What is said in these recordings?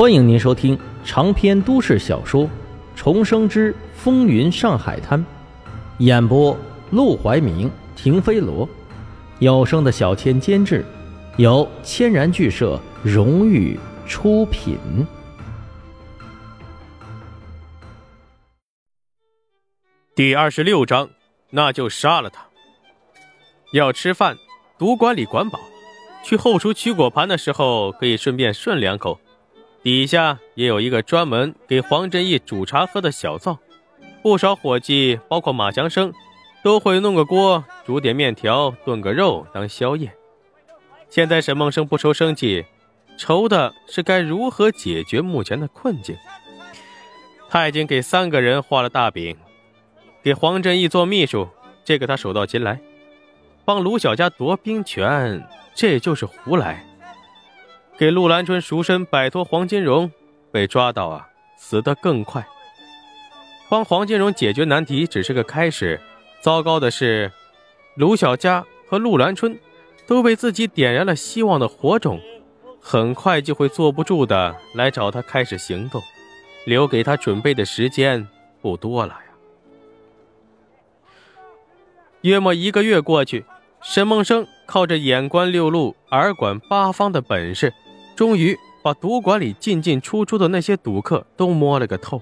欢迎您收听长篇都市小说《重生之风云上海滩》，演播：陆怀明、停飞罗，有声的小千监制，由千然剧社荣誉出品。第二十六章，那就杀了他。要吃饭，赌馆里管饱。去后厨取果盘的时候，可以顺便顺两口。底下也有一个专门给黄振义煮茶喝的小灶，不少伙计，包括马祥生，都会弄个锅煮点面条，炖个肉当宵夜。现在沈梦生不愁生计，愁的是该如何解决目前的困境。他已经给三个人画了大饼，给黄振义做秘书，这个他手到擒来；帮卢小家夺兵权，这就是胡来。给陆兰春赎身，摆脱黄金荣，被抓到啊，死得更快。帮黄金荣解决难题只是个开始，糟糕的是，卢小佳和陆兰春都被自己点燃了希望的火种，很快就会坐不住的来找他开始行动，留给他准备的时间不多了呀。约莫一个月过去，沈梦生靠着眼观六路、耳管八方的本事。终于把赌馆里进进出出的那些赌客都摸了个透，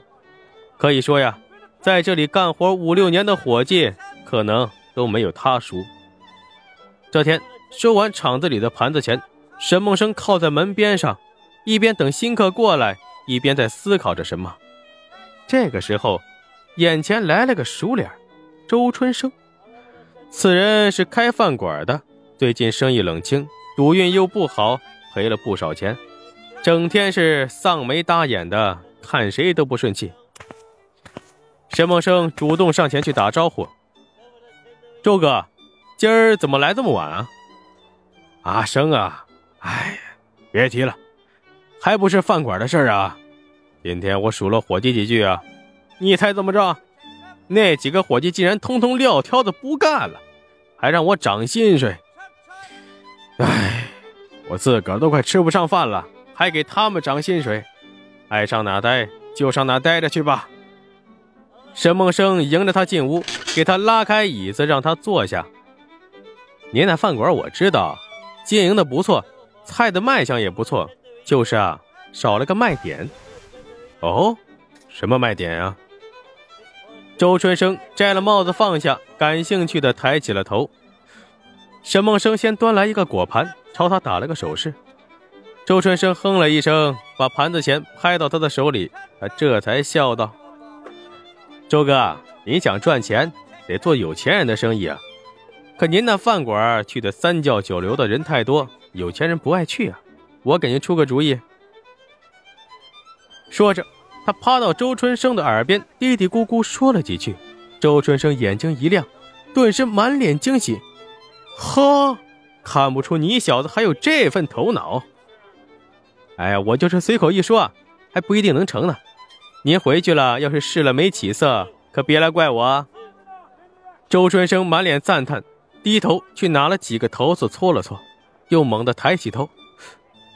可以说呀，在这里干活五六年的伙计可能都没有他熟。这天收完场子里的盘子钱，沈梦生靠在门边上，一边等新客过来，一边在思考着什么。这个时候，眼前来了个熟脸，周春生。此人是开饭馆的，最近生意冷清，赌运又不好。赔了不少钱，整天是丧眉搭眼的，看谁都不顺气。沈梦生主动上前去打招呼：“周哥，今儿怎么来这么晚啊？”“阿生啊，哎，别提了，还不是饭馆的事儿啊。今天我数了伙计几句啊，你猜怎么着？那几个伙计竟然通通撂挑子不干了，还让我涨薪水。哎。”我自个儿都快吃不上饭了，还给他们涨薪水，爱上哪待就上哪待着去吧。沈梦生迎着他进屋，给他拉开椅子，让他坐下。您那饭馆我知道，经营的不错，菜的卖相也不错，就是啊，少了个卖点。哦，什么卖点啊？周春生摘了帽子放下，感兴趣的抬起了头。沈梦生先端来一个果盘。朝他打了个手势，周春生哼了一声，把盘子钱拍到他的手里，他这才笑道：“周哥，您想赚钱，得做有钱人的生意啊。可您那饭馆去的三教九流的人太多，有钱人不爱去啊。我给您出个主意。”说着，他趴到周春生的耳边嘀嘀咕咕说了几句。周春生眼睛一亮，顿时满脸惊喜：“呵！”看不出你小子还有这份头脑。哎呀，我就是随口一说，还不一定能成呢。您回去了，要是试了没起色，可别来怪我。周春生满脸赞叹，低头去拿了几个头子搓了搓，又猛地抬起头。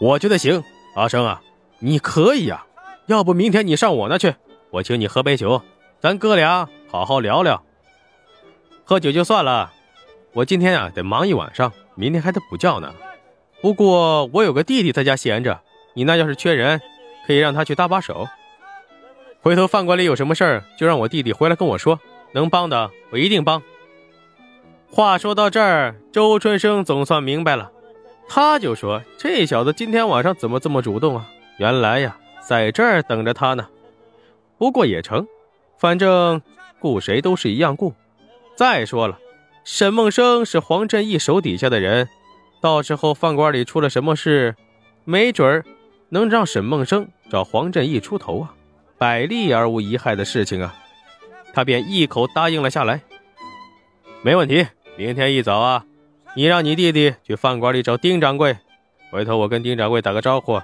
我觉得行，阿生啊，你可以呀。要不明天你上我那去，我请你喝杯酒，咱哥俩好好聊聊。喝酒就算了，我今天啊得忙一晚上。明天还得补觉呢，不过我有个弟弟在家闲着，你那要是缺人，可以让他去搭把手。回头饭馆里有什么事儿，就让我弟弟回来跟我说，能帮的我一定帮。话说到这儿，周春生总算明白了，他就说：“这小子今天晚上怎么这么主动啊？原来呀，在这儿等着他呢。不过也成，反正雇谁都是一样雇。再说了。”沈梦生是黄振义手底下的人，到时候饭馆里出了什么事，没准儿能让沈梦生找黄振义出头啊，百利而无一害的事情啊，他便一口答应了下来。没问题，明天一早啊，你让你弟弟去饭馆里找丁掌柜，回头我跟丁掌柜打个招呼，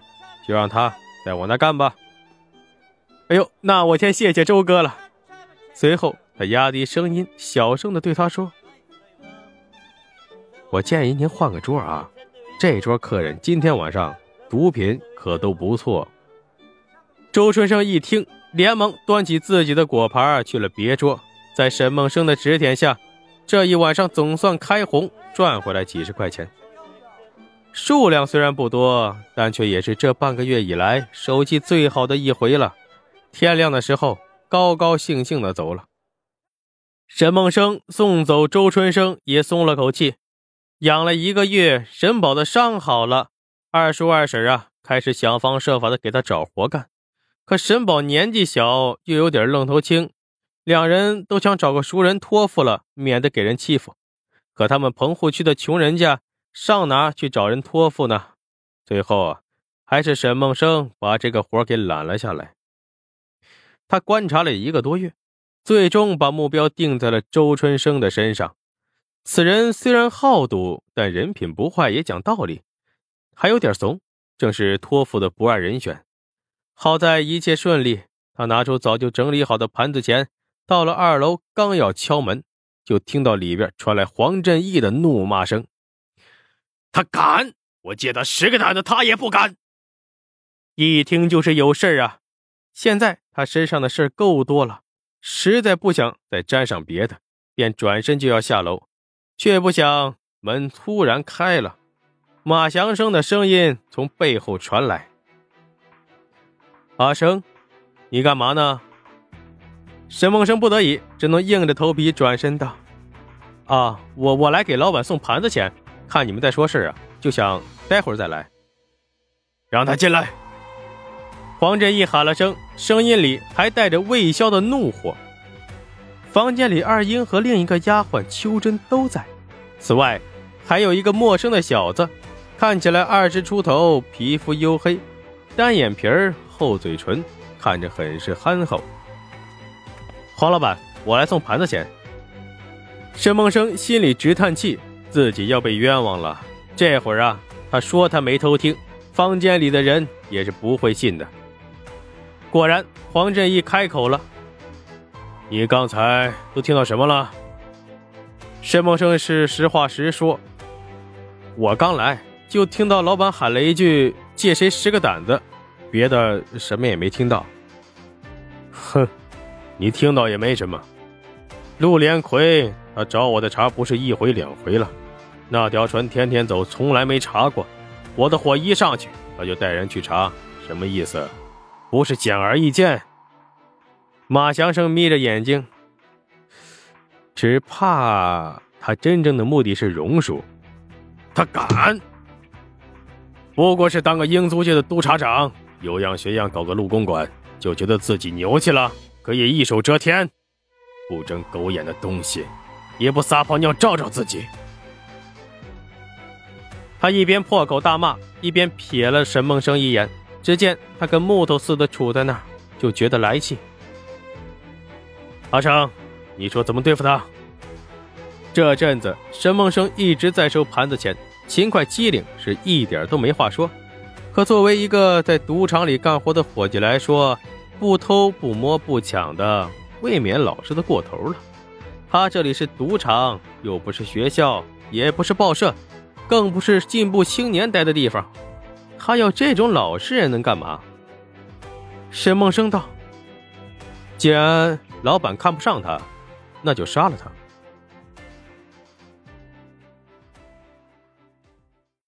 就让他在我那干吧。哎呦，那我先谢谢周哥了。随后他压低声音，小声的对他说。我建议您换个桌啊，这桌客人今天晚上毒品可都不错。周春生一听，连忙端起自己的果盘去了别桌。在沈梦生的指点下，这一晚上总算开红，赚回来几十块钱。数量虽然不多，但却也是这半个月以来手气最好的一回了。天亮的时候，高高兴兴的走了。沈梦生送走周春生，也松了口气。养了一个月，沈宝的伤好了，二叔二婶啊，开始想方设法的给他找活干。可沈宝年纪小，又有点愣头青，两人都想找个熟人托付了，免得给人欺负。可他们棚户区的穷人家，上哪去找人托付呢？最后啊，还是沈梦生把这个活给揽了下来。他观察了一个多月。最终把目标定在了周春生的身上。此人虽然好赌，但人品不坏，也讲道理，还有点怂，正是托付的不二人选。好在一切顺利，他拿出早就整理好的盘子钱，到了二楼，刚要敲门，就听到里边传来黄振义的怒骂声：“他敢！我借他十个胆子，他也不敢！”一听就是有事啊！现在他身上的事够多了。实在不想再沾上别的，便转身就要下楼，却不想门突然开了，马祥生的声音从背后传来：“阿生，你干嘛呢？”沈梦生不得已，只能硬着头皮转身道：“啊，我我来给老板送盘子钱，看你们在说事啊，就想待会儿再来。”让他进来。黄振义喊了声，声音里还带着未消的怒火。房间里，二英和另一个丫鬟秋珍都在，此外还有一个陌生的小子，看起来二十出头，皮肤黝黑，单眼皮儿，厚嘴唇，看着很是憨厚。黄老板，我来送盘子钱。沈梦生心里直叹气，自己要被冤枉了。这会儿啊，他说他没偷听，房间里的人也是不会信的。果然，黄振义开口了：“你刚才都听到什么了？”沈梦生是实话实说：“我刚来就听到老板喊了一句‘借谁十个胆子’，别的什么也没听到。”“哼，你听到也没什么。陆连魁他找我的茬不是一回两回了，那条船天天走，从来没查过。我的火一上去，他就带人去查，什么意思？”不是显而易见。马祥生眯着眼睛，只怕他真正的目的是荣树。他敢？不过是当个英租界的督察长，有样学样，搞个陆公馆，就觉得自己牛气了，可以一手遮天。不争狗眼的东西，也不撒泡尿照照自己。他一边破口大骂，一边瞥了沈梦生一眼。只见他跟木头似的杵在那儿，就觉得来气。阿成，你说怎么对付他？这阵子沈梦生一直在收盘子钱，勤快机灵，是一点都没话说。可作为一个在赌场里干活的伙计来说，不偷不摸不抢的，未免老实的过头了。他这里是赌场，又不是学校，也不是报社，更不是进步青年待的地方。他要这种老实人能干嘛？沈梦生道：“既然老板看不上他，那就杀了他。”